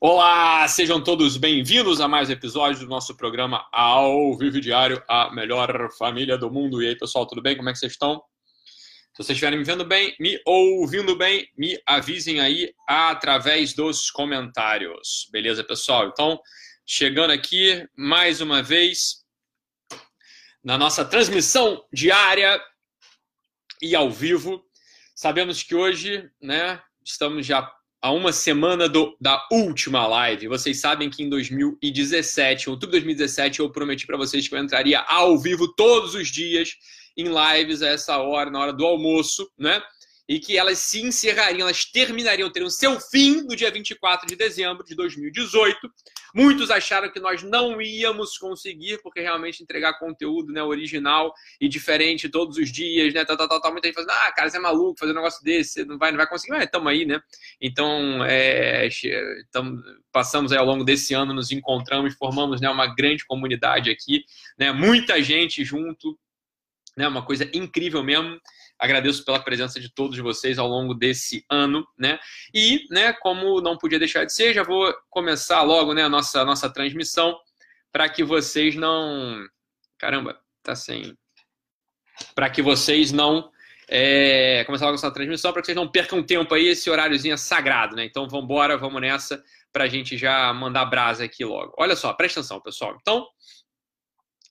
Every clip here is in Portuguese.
Olá, sejam todos bem-vindos a mais um episódio do nosso programa Ao Vivo Diário, a melhor família do mundo. E aí, pessoal, tudo bem? Como é que vocês estão? Se vocês estiverem me vendo bem, me ouvindo bem, me avisem aí através dos comentários. Beleza, pessoal? Então, chegando aqui mais uma vez na nossa transmissão diária e ao vivo. Sabemos que hoje, né, estamos já a uma semana do, da última live. Vocês sabem que em 2017, outubro de 2017, eu prometi para vocês que eu entraria ao vivo todos os dias em lives a essa hora, na hora do almoço, né? E que elas se encerrariam, elas terminariam, teriam seu fim no dia 24 de dezembro de 2018. Muitos acharam que nós não íamos conseguir, porque realmente entregar conteúdo né, original e diferente todos os dias, né? Tal, tal, tal. Muita gente falando, ah, cara, você é maluco fazer um negócio desse, você não vai, não vai conseguir, mas estamos aí, né? Então, é, tamo, passamos aí ao longo desse ano, nos encontramos, formamos né, uma grande comunidade aqui, né? Muita gente junto, né? Uma coisa incrível mesmo. Agradeço pela presença de todos vocês ao longo desse ano, né? E, né, como não podia deixar de ser, já vou começar logo, né, a nossa, a nossa transmissão para que vocês não. Caramba, tá sem. Para que vocês não. É... Começar logo essa transmissão, para que vocês não percam tempo aí, esse horáriozinho é sagrado, né? Então vamos embora, vamos nessa, para a gente já mandar brasa aqui logo. Olha só, presta atenção, pessoal. Então,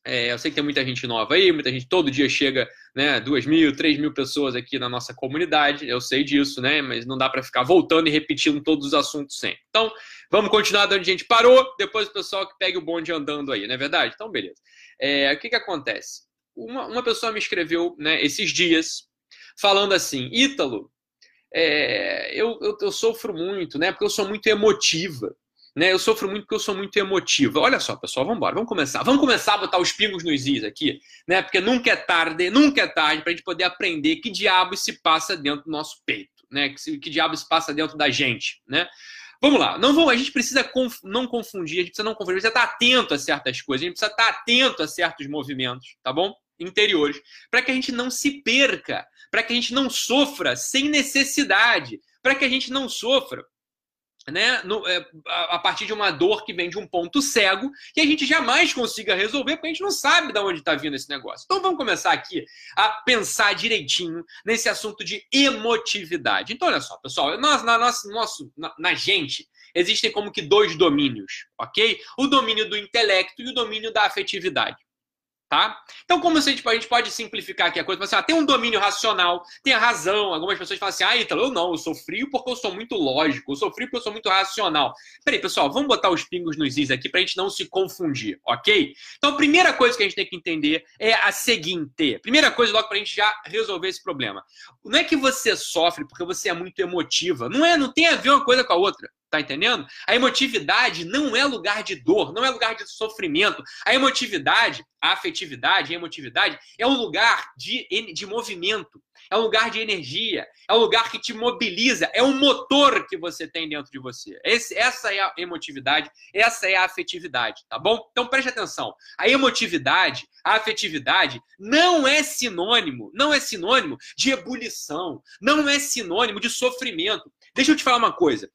é, eu sei que tem muita gente nova aí, muita gente todo dia chega, né, duas mil, três mil pessoas aqui na nossa comunidade, eu sei disso, né, mas não dá para ficar voltando e repetindo todos os assuntos sempre. Então, vamos continuar de onde a gente parou, depois o pessoal que pegue o bonde andando aí, não é verdade? Então, beleza. É, o que que acontece? Uma, uma pessoa me escreveu, né, esses dias, falando assim, Ítalo, é, eu, eu, eu sofro muito, né, porque eu sou muito emotiva. Né? Eu sofro muito porque eu sou muito emotiva. Olha só, pessoal, vamos embora, vamos começar. Vamos começar a botar os pingos nos is aqui, né? Porque nunca é tarde, nunca é tarde para a gente poder aprender que diabo se passa dentro do nosso peito, né? Que, que diabo se passa dentro da gente, né? Vamos lá, não vamos, a gente precisa conf, não confundir, a gente precisa não confundir, a gente precisa estar atento a certas coisas, a gente precisa estar atento a certos movimentos, tá bom? Interiores, para que a gente não se perca, para que a gente não sofra sem necessidade, para que a gente não sofra né, no, é, a partir de uma dor que vem de um ponto cego que a gente jamais consiga resolver, porque a gente não sabe de onde está vindo esse negócio. Então vamos começar aqui a pensar direitinho nesse assunto de emotividade. Então, olha só, pessoal, nós, na, nossa, nosso, na, na gente existem como que dois domínios, ok? O domínio do intelecto e o domínio da afetividade. Tá? Então, como a gente, a gente pode simplificar aqui a coisa? Assim, ah, tem um domínio racional, tem a razão. Algumas pessoas falam assim: ah, Ítalo, eu não, eu sou frio porque eu sou muito lógico, eu sou frio porque eu sou muito racional. Peraí, pessoal, vamos botar os pingos nos is aqui para a gente não se confundir, ok? Então, a primeira coisa que a gente tem que entender é a seguinte: primeira coisa, logo para a gente já resolver esse problema. Não é que você sofre porque você é muito emotiva, não é, não tem a ver uma coisa com a outra. Tá entendendo? A emotividade não é lugar de dor, não é lugar de sofrimento. A emotividade, a afetividade, a emotividade é um lugar de, de movimento, é um lugar de energia, é um lugar que te mobiliza, é um motor que você tem dentro de você. Esse, essa é a emotividade, essa é a afetividade, tá bom? Então preste atenção. A emotividade, a afetividade não é sinônimo, não é sinônimo de ebulição, não é sinônimo de sofrimento. Deixa eu te falar uma coisa.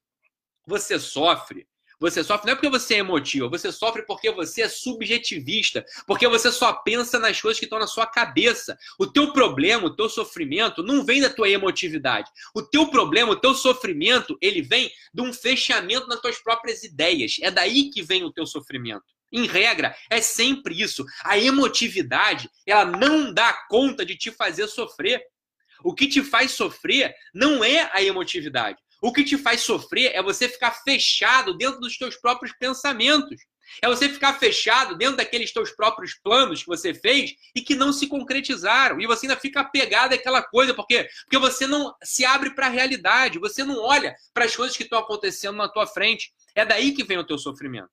Você sofre. Você sofre não é porque você é emotivo, você sofre porque você é subjetivista, porque você só pensa nas coisas que estão na sua cabeça. O teu problema, o teu sofrimento não vem da tua emotividade. O teu problema, o teu sofrimento, ele vem de um fechamento nas tuas próprias ideias. É daí que vem o teu sofrimento. Em regra, é sempre isso. A emotividade, ela não dá conta de te fazer sofrer. O que te faz sofrer não é a emotividade. O que te faz sofrer é você ficar fechado dentro dos teus próprios pensamentos. É você ficar fechado dentro daqueles teus próprios planos que você fez e que não se concretizaram. E você ainda fica apegado àquela coisa, porque, porque você não se abre para a realidade, você não olha para as coisas que estão acontecendo na tua frente. É daí que vem o teu sofrimento.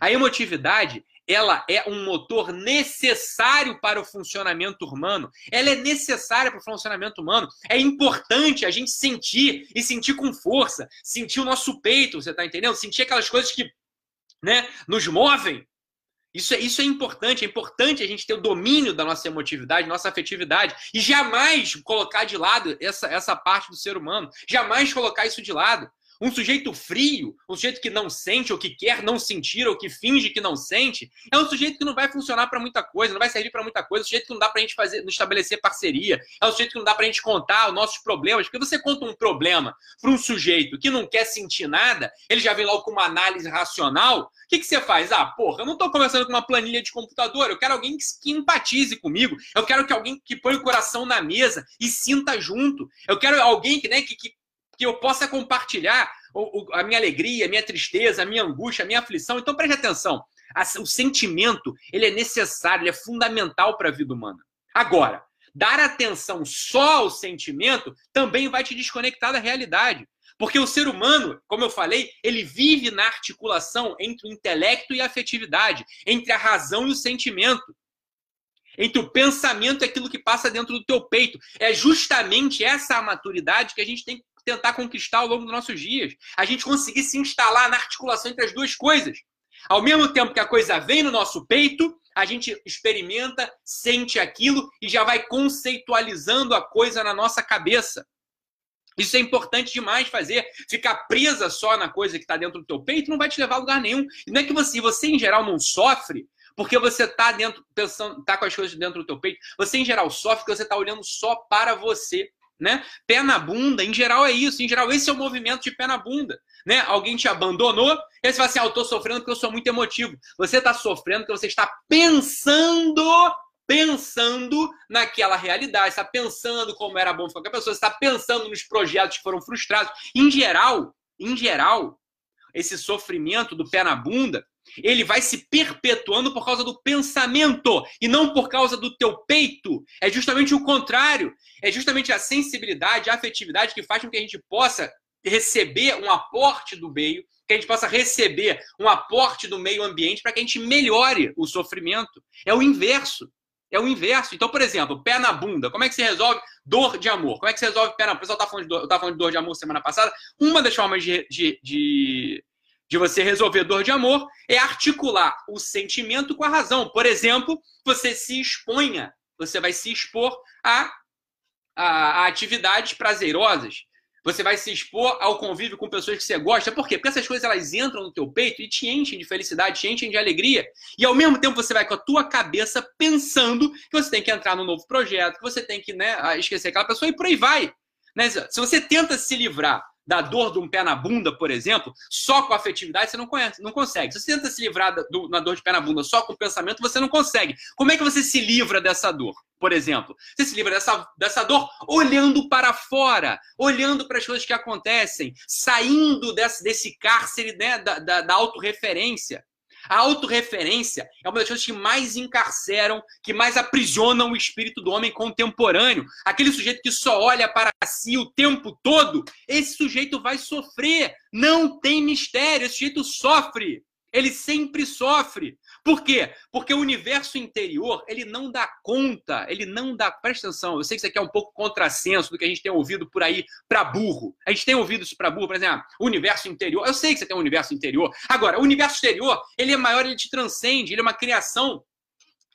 A emotividade ela é um motor necessário para o funcionamento humano. Ela é necessária para o funcionamento humano. É importante a gente sentir e sentir com força, sentir o nosso peito, você está entendendo? Sentir aquelas coisas que né, nos movem. Isso é, isso é importante, é importante a gente ter o domínio da nossa emotividade, nossa afetividade, e jamais colocar de lado essa, essa parte do ser humano, jamais colocar isso de lado. Um sujeito frio, um sujeito que não sente, ou que quer não sentir, ou que finge que não sente, é um sujeito que não vai funcionar para muita coisa, não vai servir para muita coisa, é um sujeito que não dá para a gente fazer, estabelecer parceria, é um sujeito que não dá para a gente contar os nossos problemas, porque você conta um problema para um sujeito que não quer sentir nada, ele já vem logo com uma análise racional, o que, que você faz? Ah, porra, eu não estou conversando com uma planilha de computador, eu quero alguém que, que empatize comigo, eu quero que alguém que põe o coração na mesa e sinta junto, eu quero alguém que, né, que, que que eu possa compartilhar a minha alegria, a minha tristeza, a minha angústia, a minha aflição. Então preste atenção. O sentimento ele é necessário, ele é fundamental para a vida humana. Agora, dar atenção só ao sentimento também vai te desconectar da realidade. Porque o ser humano, como eu falei, ele vive na articulação entre o intelecto e a afetividade, entre a razão e o sentimento. Entre o pensamento e aquilo que passa dentro do teu peito. É justamente essa maturidade que a gente tem tentar conquistar ao longo dos nossos dias. A gente conseguir se instalar na articulação entre as duas coisas. Ao mesmo tempo que a coisa vem no nosso peito, a gente experimenta, sente aquilo e já vai conceitualizando a coisa na nossa cabeça. Isso é importante demais fazer. Ficar presa só na coisa que está dentro do teu peito não vai te levar a lugar nenhum. E não é que você, você em geral não sofre porque você está dentro pensando, tá com as coisas dentro do teu peito. Você em geral sofre porque você está olhando só para você né? Pé na bunda, em geral é isso. Em geral, esse é o movimento de pé na bunda. Né? Alguém te abandonou, e você fala assim: ah, eu estou sofrendo porque eu sou muito emotivo. Você está sofrendo porque você está pensando, pensando naquela realidade, está pensando como era bom ficar com a pessoa, está pensando nos projetos que foram frustrados. Em geral, em geral, esse sofrimento do pé na bunda ele vai se perpetuando por causa do pensamento e não por causa do teu peito. É justamente o contrário. É justamente a sensibilidade, a afetividade que faz com que a gente possa receber um aporte do meio, que a gente possa receber um aporte do meio ambiente para que a gente melhore o sofrimento. É o inverso. É o inverso. Então, por exemplo, pé na bunda. Como é que se resolve dor de amor? Como é que se resolve pé na bunda? O pessoal tá falando eu estava falando de dor de amor semana passada. Uma das formas de, de, de de você resolver dor de amor é articular o sentimento com a razão. Por exemplo, você se exponha, você vai se expor a, a, a atividades prazerosas. Você vai se expor ao convívio com pessoas que você gosta. Por quê? Porque essas coisas elas entram no teu peito e te enchem de felicidade, te enchem de alegria. E ao mesmo tempo você vai com a tua cabeça pensando que você tem que entrar num novo projeto, que você tem que né, esquecer aquela pessoa e por aí vai. Né? Se você tenta se livrar da dor de um pé na bunda, por exemplo, só com afetividade, você não, conhece, não consegue. Se você tenta se livrar do, na dor de pé na bunda só com pensamento, você não consegue. Como é que você se livra dessa dor? Por exemplo, você se livra dessa, dessa dor olhando para fora, olhando para as coisas que acontecem, saindo desse, desse cárcere né, da, da, da autorreferência. A autorreferência é uma das coisas que mais encarceram, que mais aprisionam o espírito do homem contemporâneo. Aquele sujeito que só olha para si o tempo todo, esse sujeito vai sofrer. Não tem mistério, esse sujeito sofre. Ele sempre sofre. Por quê? Porque o universo interior, ele não dá conta, ele não dá. Presta atenção, eu sei que isso aqui é um pouco contrassenso do que a gente tem ouvido por aí para burro. A gente tem ouvido isso para burro, por exemplo, o universo interior. Eu sei que você tem um universo interior. Agora, o universo exterior, ele é maior, ele te transcende, ele é uma criação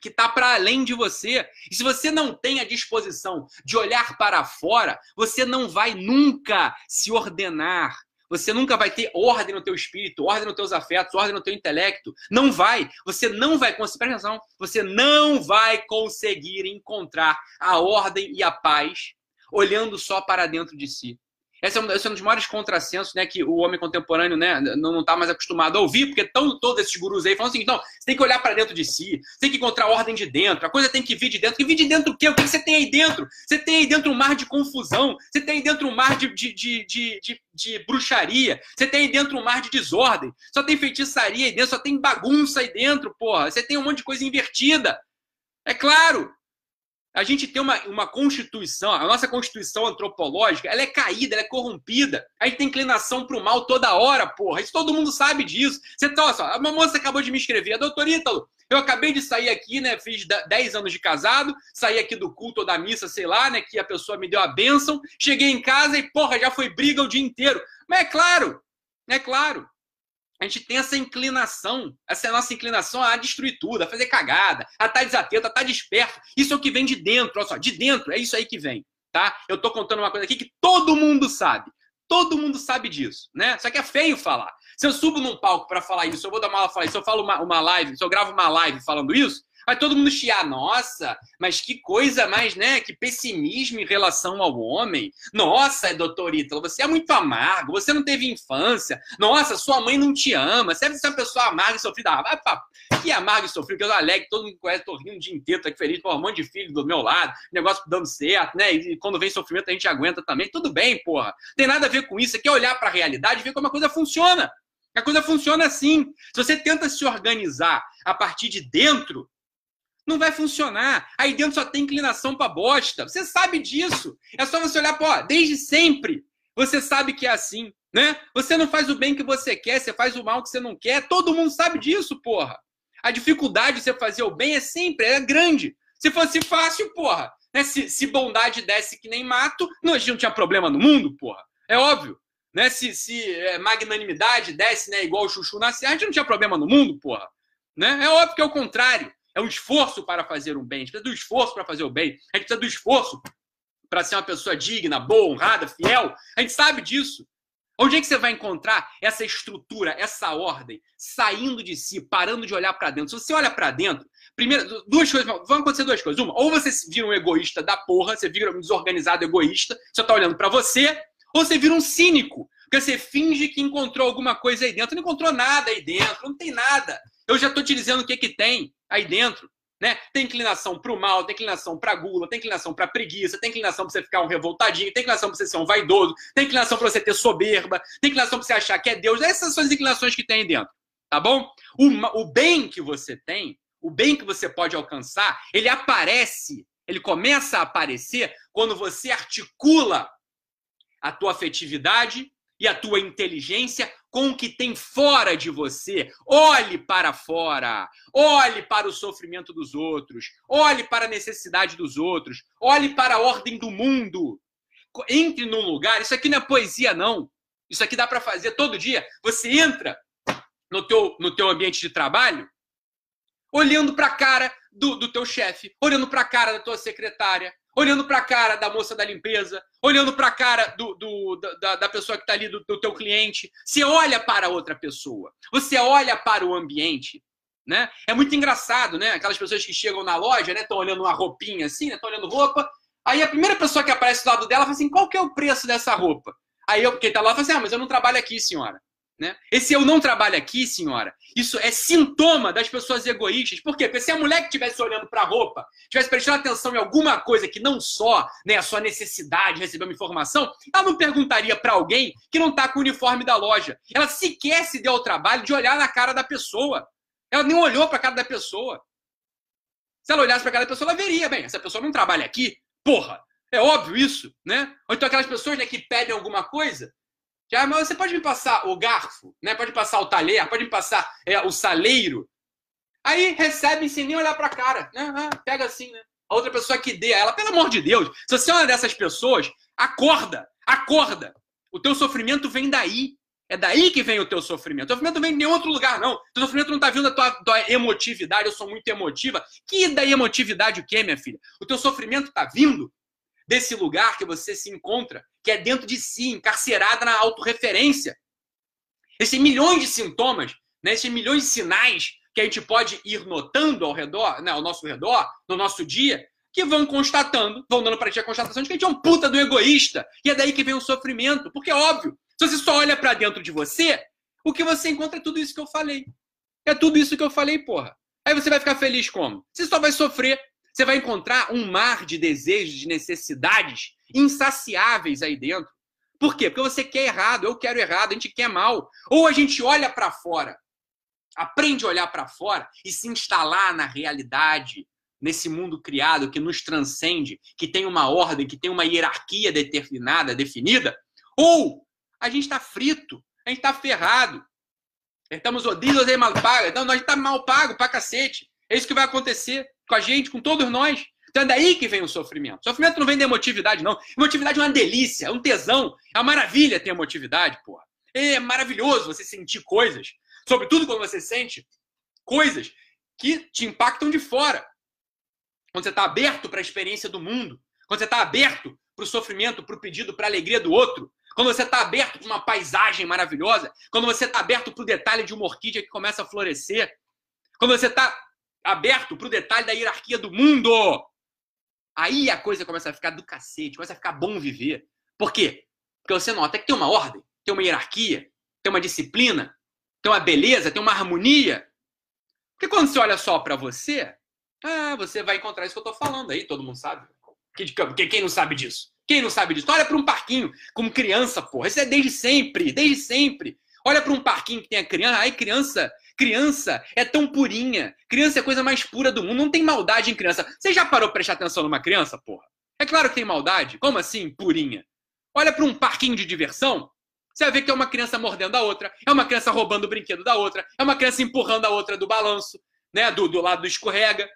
que está para além de você. E se você não tem a disposição de olhar para fora, você não vai nunca se ordenar, você nunca vai ter ordem no teu espírito, ordem nos teus afetos, ordem no teu intelecto. Não vai. Você não vai conseguir. Presta atenção. Você não vai conseguir encontrar a ordem e a paz olhando só para dentro de si. Esse é, um, esse é um dos maiores contrassensos né, que o homem contemporâneo né, não está mais acostumado a ouvir, porque estão todos esses gurus aí falando assim: não, você tem que olhar para dentro de si, você tem que encontrar ordem de dentro, a coisa tem que vir de dentro. Que vir de dentro o quê? O que você tem aí dentro? Você tem aí dentro um mar de confusão, você tem aí dentro um mar de, de, de, de, de bruxaria, você tem aí dentro um mar de desordem, só tem feitiçaria aí dentro, só tem bagunça aí dentro, porra. Você tem um monte de coisa invertida. É claro, a gente tem uma, uma constituição, a nossa constituição antropológica, ela é caída, ela é corrompida. A gente tem inclinação para o mal toda hora, porra. Isso todo mundo sabe disso. Você tá, só, uma moça acabou de me escrever, doutor Ítalo, eu acabei de sair aqui, né? Fiz 10 anos de casado, saí aqui do culto ou da missa, sei lá, né? Que a pessoa me deu a bênção. Cheguei em casa e, porra, já foi briga o dia inteiro. Mas é claro, é claro a gente tem essa inclinação, essa é nossa inclinação a destruir tudo, a fazer cagada, a estar tá desatento, a estar tá desperto. Isso é o que vem de dentro, olha só, de dentro, é isso aí que vem, tá? Eu tô contando uma coisa aqui que todo mundo sabe. Todo mundo sabe disso, né? Só que é feio falar. Se eu subo num palco para falar isso, eu vou dar uma aula falar isso, eu falo uma, uma live, se eu gravo uma live falando isso, vai todo mundo chiar. Nossa, mas que coisa mais, né? Que pessimismo em relação ao homem. Nossa, doutor Ítalo, você é muito amargo, você não teve infância. Nossa, sua mãe não te ama. Você deve ser uma pessoa amarga e sofrida. Ah, pra... Que amargo e sofrido, que eu alegre, todo mundo conhece, tô rindo o dia inteiro, tá feliz, pô, um monte de filho do meu lado, negócio dando certo, né? E quando vem sofrimento a gente aguenta também. Tudo bem, porra. Tem nada a ver com isso. Você quer olhar para a realidade e ver como a coisa funciona. A coisa funciona assim. Se você tenta se organizar a partir de dentro, não vai funcionar. Aí dentro só tem inclinação para bosta. Você sabe disso. É só você olhar, pô, desde sempre. Você sabe que é assim, né? Você não faz o bem que você quer, você faz o mal que você não quer. Todo mundo sabe disso, porra. A dificuldade de você fazer o bem é sempre, é grande. Se fosse fácil, porra. Né? Se, se bondade desse que nem mato, não, a gente não tinha problema no mundo, porra. É óbvio. Né? Se, se é, magnanimidade desse né, igual o Chuchu nascer, a gente não tinha problema no mundo, porra. Né? É óbvio que é o contrário. É um esforço para fazer um bem. A gente precisa do esforço para fazer o bem. A gente precisa do esforço para ser uma pessoa digna, boa, honrada, fiel. A gente sabe disso. Onde é que você vai encontrar essa estrutura, essa ordem, saindo de si, parando de olhar para dentro? Se você olha para dentro, primeiro, duas coisas, vão acontecer duas coisas. Uma, ou você vira um egoísta da porra, você vira um desorganizado egoísta, você tá olhando para você, ou você vira um cínico, porque você finge que encontrou alguma coisa aí dentro, não encontrou nada aí dentro, não tem nada. Eu já tô te dizendo o que que tem aí dentro. Né? Tem inclinação para o mal, tem inclinação para gula, tem inclinação para preguiça, tem inclinação para você ficar um revoltadinho, tem inclinação para você ser um vaidoso, tem inclinação para você ter soberba, tem inclinação para você achar que é Deus. Essas são as inclinações que tem aí dentro, tá bom? O, o bem que você tem, o bem que você pode alcançar, ele aparece, ele começa a aparecer quando você articula a tua afetividade e a tua inteligência com o que tem fora de você. Olhe para fora. Olhe para o sofrimento dos outros. Olhe para a necessidade dos outros. Olhe para a ordem do mundo. Entre num lugar. Isso aqui não é poesia, não. Isso aqui dá para fazer todo dia. Você entra no teu, no teu ambiente de trabalho olhando para a cara do, do teu chefe, olhando para a cara da tua secretária, olhando para a cara da moça da limpeza, olhando para a cara do, do, da, da, pessoa que está ali, do, do teu cliente. Você olha para outra pessoa, você olha para o ambiente. Né? É muito engraçado, né? Aquelas pessoas que chegam na loja, né? Estão olhando uma roupinha assim, né? Estão olhando roupa. Aí a primeira pessoa que aparece do lado dela fala assim: qual que é o preço dessa roupa? Aí eu, quem está lá, fala assim: ah, mas eu não trabalho aqui, senhora. Né? Esse eu não trabalho aqui, senhora, isso é sintoma das pessoas egoístas. Por quê? Porque se a mulher que estivesse olhando para a roupa, estivesse prestando atenção em alguma coisa que não só né, a sua necessidade de receber uma informação, ela não perguntaria para alguém que não está com o uniforme da loja. Ela sequer se deu ao trabalho de olhar na cara da pessoa. Ela nem olhou para a cara da pessoa. Se ela olhasse para a cara da pessoa, ela veria, bem, essa pessoa não trabalha aqui, porra. É óbvio isso, né? Ou então aquelas pessoas né, que pedem alguma coisa já, mas você pode me passar o garfo, né? Pode passar o talher, pode me passar é, o saleiro. Aí recebe sem nem olhar para a cara, né? Ah, pega assim, né? A outra pessoa que dê a ela, pelo amor de Deus, se você é uma dessas pessoas, acorda, acorda. O teu sofrimento vem daí. É daí que vem o teu sofrimento. O sofrimento vem de nenhum outro lugar, não. O teu sofrimento não está vindo da tua, tua, emotividade, eu sou muito emotiva. Que da emotividade o quê, minha filha? O teu sofrimento está vindo desse lugar que você se encontra, que é dentro de si, encarcerada na autorreferência. Esses milhões de sintomas, né, esses milhões de sinais que a gente pode ir notando ao redor, né, ao nosso redor, no nosso dia, que vão constatando, vão dando para ti a constatação de que a gente é um puta do egoísta. E é daí que vem o sofrimento. Porque é óbvio, se você só olha para dentro de você, o que você encontra é tudo isso que eu falei. É tudo isso que eu falei, porra. Aí você vai ficar feliz como? Você só vai sofrer você vai encontrar um mar de desejos, de necessidades insaciáveis aí dentro. Por quê? Porque você quer errado, eu quero errado, a gente quer mal. Ou a gente olha para fora, aprende a olhar para fora e se instalar na realidade, nesse mundo criado que nos transcende, que tem uma ordem, que tem uma hierarquia determinada, definida. Ou a gente está frito, a gente está ferrado. Estamos odiados e mal pagos. Então, nós estamos tá mal pagos para cacete. É isso que vai acontecer com a gente, com todos nós. Então é daí que vem o sofrimento. O sofrimento não vem da emotividade, não. Emotividade é uma delícia, é um tesão. É uma maravilha ter emotividade, porra. É maravilhoso você sentir coisas. Sobretudo quando você sente coisas que te impactam de fora. Quando você está aberto para a experiência do mundo. Quando você está aberto para o sofrimento, para o pedido, para a alegria do outro. quando você está aberto para uma paisagem maravilhosa, quando você está aberto para o detalhe de uma orquídea que começa a florescer, quando você está aberto para o detalhe da hierarquia do mundo, aí a coisa começa a ficar do cacete, começa a ficar bom viver. Por quê? Porque você nota que tem uma ordem, tem uma hierarquia, tem uma disciplina, tem uma beleza, tem uma harmonia. Porque quando você olha só para você, ah, você vai encontrar isso que eu estou falando aí, todo mundo sabe. Quem não sabe disso? Quem não sabe disso? Olha para um parquinho como criança, porra. Isso é desde sempre, desde sempre. Olha para um parquinho que tem a criança. Ai, criança, criança é tão purinha. Criança é a coisa mais pura do mundo. Não tem maldade em criança. Você já parou para prestar atenção numa criança, porra? É claro que tem maldade. Como assim, purinha? Olha para um parquinho de diversão. Você vai ver que é uma criança mordendo a outra, é uma criança roubando o brinquedo da outra, é uma criança empurrando a outra do balanço, né? Do, do lado do escorrega.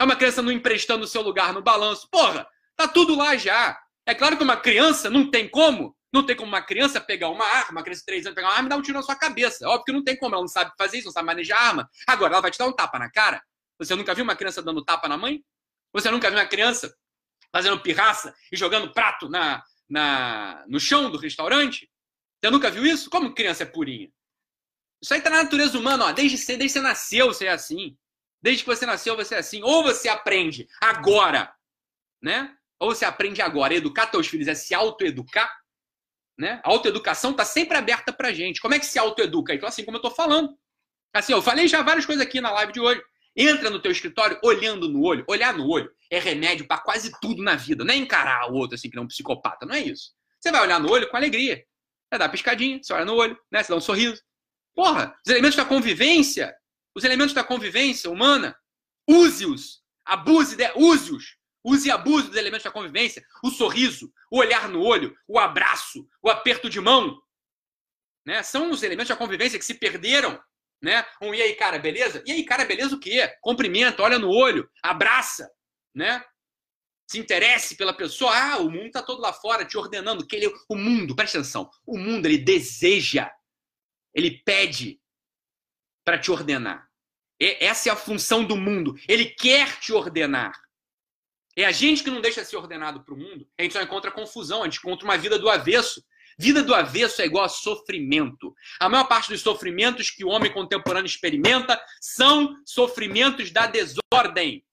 É uma criança não emprestando o seu lugar no balanço. Porra, tá tudo lá já. É claro que uma criança não tem como. Não tem como uma criança pegar uma arma, uma criança de 3 anos pegar uma arma e dar um tiro na sua cabeça. Óbvio que não tem como, ela não sabe fazer isso, não sabe manejar arma. Agora, ela vai te dar um tapa na cara. Você nunca viu uma criança dando tapa na mãe? Você nunca viu uma criança fazendo pirraça e jogando prato na, na, no chão do restaurante? Você nunca viu isso? Como criança é purinha? Isso aí tá na natureza humana, ó. Desde, desde que você nasceu, você é assim. Desde que você nasceu, você é assim. Ou você aprende agora, né? Ou você aprende agora. Educar teus filhos é se autoeducar. Né? A autoeducação está sempre aberta para gente. Como é que se autoeduca? Então, assim como eu estou falando. Assim, eu falei já várias coisas aqui na live de hoje. Entra no teu escritório olhando no olho. Olhar no olho é remédio para quase tudo na vida. Não é encarar o outro assim que não é um psicopata. Não é isso. Você vai olhar no olho com alegria. Vai dar uma piscadinha, você olha no olho, né? Você dá um sorriso. Porra, os elementos da convivência, os elementos da convivência humana, use-os. Abuse, de, use-os. Use e abuse dos elementos da convivência. O sorriso, o olhar no olho, o abraço, o aperto de mão. Né? São os elementos da convivência que se perderam. Né? Um e aí, cara, beleza? E aí, cara, beleza o quê? Cumprimenta, olha no olho, abraça. Né? Se interesse pela pessoa. Ah, o mundo está todo lá fora te ordenando. Que ele, o mundo, presta atenção. O mundo, ele deseja, ele pede para te ordenar. Essa é a função do mundo. Ele quer te ordenar. É a gente que não deixa ser ordenado para o mundo. A gente só encontra confusão, a gente encontra uma vida do avesso. Vida do avesso é igual a sofrimento. A maior parte dos sofrimentos que o homem contemporâneo experimenta são sofrimentos da desordem.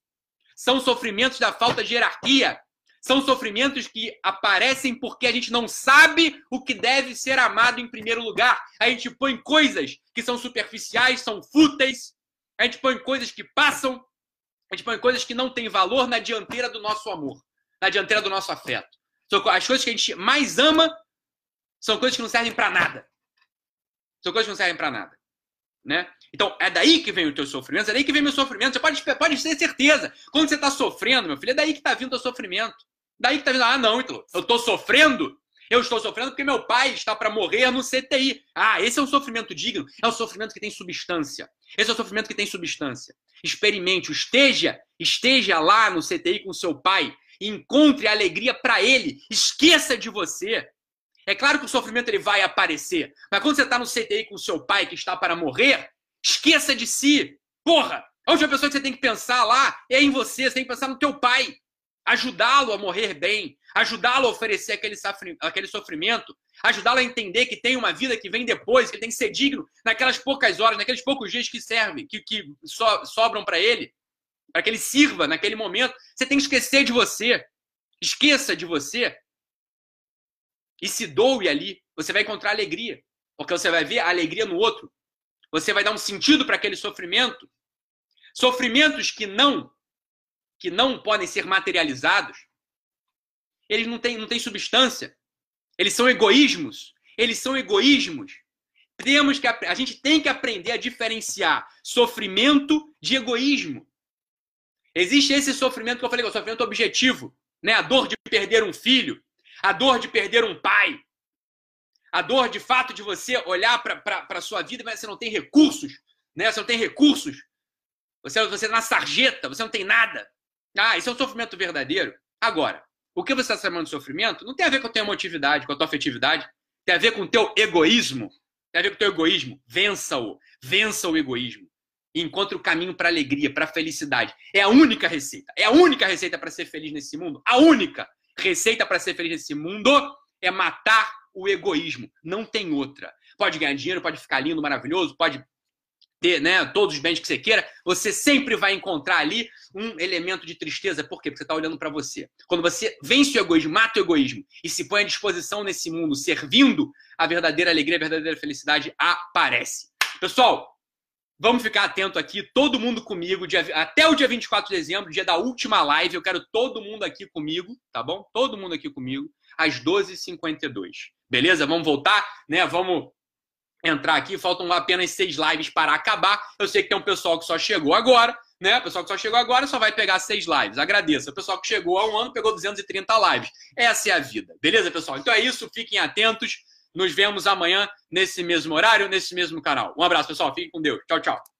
São sofrimentos da falta de hierarquia. São sofrimentos que aparecem porque a gente não sabe o que deve ser amado em primeiro lugar. A gente põe coisas que são superficiais, são fúteis. A gente põe coisas que passam a gente põe coisas que não têm valor na dianteira do nosso amor, na dianteira do nosso afeto. As coisas que a gente mais ama são coisas que não servem para nada. São coisas que não servem para nada. Né? Então, é daí que vem o teu sofrimento, é daí que vem meu sofrimento. Você pode, pode ter certeza. Quando você está sofrendo, meu filho, é daí que está vindo o teu sofrimento. Daí que está vindo, ah, não, então, eu estou sofrendo eu estou sofrendo porque meu pai está para morrer no CTI. Ah, esse é um sofrimento digno. É um sofrimento que tem substância. Esse é um sofrimento que tem substância. Experimente, esteja, esteja lá no CTI com seu pai encontre alegria para ele. Esqueça de você. É claro que o sofrimento ele vai aparecer, mas quando você está no CTI com seu pai que está para morrer, esqueça de si. Porra, a última pessoa que você tem que pensar lá é em você, você tem que pensar no teu pai ajudá-lo a morrer bem, ajudá-lo a oferecer aquele, sofrimento, ajudá-lo a entender que tem uma vida que vem depois, que tem que ser digno naquelas poucas horas, naqueles poucos dias que servem, que, que so, sobram para ele, para que ele sirva naquele momento. Você tem que esquecer de você. Esqueça de você e se doe ali. Você vai encontrar alegria, porque você vai ver a alegria no outro. Você vai dar um sentido para aquele sofrimento. Sofrimentos que não que não podem ser materializados, eles não têm, não têm substância. Eles são egoísmos. Eles são egoísmos. Temos que, a gente tem que aprender a diferenciar sofrimento de egoísmo. Existe esse sofrimento que eu falei, que é o sofrimento objetivo, né? A dor de perder um filho, a dor de perder um pai, a dor de fato de você olhar para a sua vida, mas você não tem recursos, né? Você não tem recursos. Você, você é na sarjeta, você não tem nada. Ah, isso é um sofrimento verdadeiro. Agora, o que você está chamando de sofrimento não tem a ver com a tua emotividade, com a tua afetividade. Tem a ver com o teu egoísmo. Tem a ver com o teu egoísmo. Vença-o. Vença o egoísmo. E encontre o caminho para alegria, para felicidade. É a única receita. É a única receita para ser feliz nesse mundo. A única receita para ser feliz nesse mundo é matar o egoísmo. Não tem outra. Pode ganhar dinheiro, pode ficar lindo, maravilhoso, pode ter né, todos os bens que você queira, você sempre vai encontrar ali um elemento de tristeza. Por quê? Porque você está olhando para você. Quando você vence o egoísmo, mata o egoísmo e se põe à disposição nesse mundo, servindo, a verdadeira alegria, a verdadeira felicidade aparece. Pessoal, vamos ficar atento aqui, todo mundo comigo, dia, até o dia 24 de dezembro, dia da última live. Eu quero todo mundo aqui comigo, tá bom? Todo mundo aqui comigo, às 12h52. Beleza? Vamos voltar, né? Vamos entrar aqui. Faltam apenas seis lives para acabar. Eu sei que tem um pessoal que só chegou agora, né? O pessoal que só chegou agora só vai pegar seis lives. Agradeço. O pessoal que chegou há um ano pegou 230 lives. Essa é a vida. Beleza, pessoal? Então é isso. Fiquem atentos. Nos vemos amanhã nesse mesmo horário, nesse mesmo canal. Um abraço, pessoal. Fiquem com Deus. Tchau, tchau.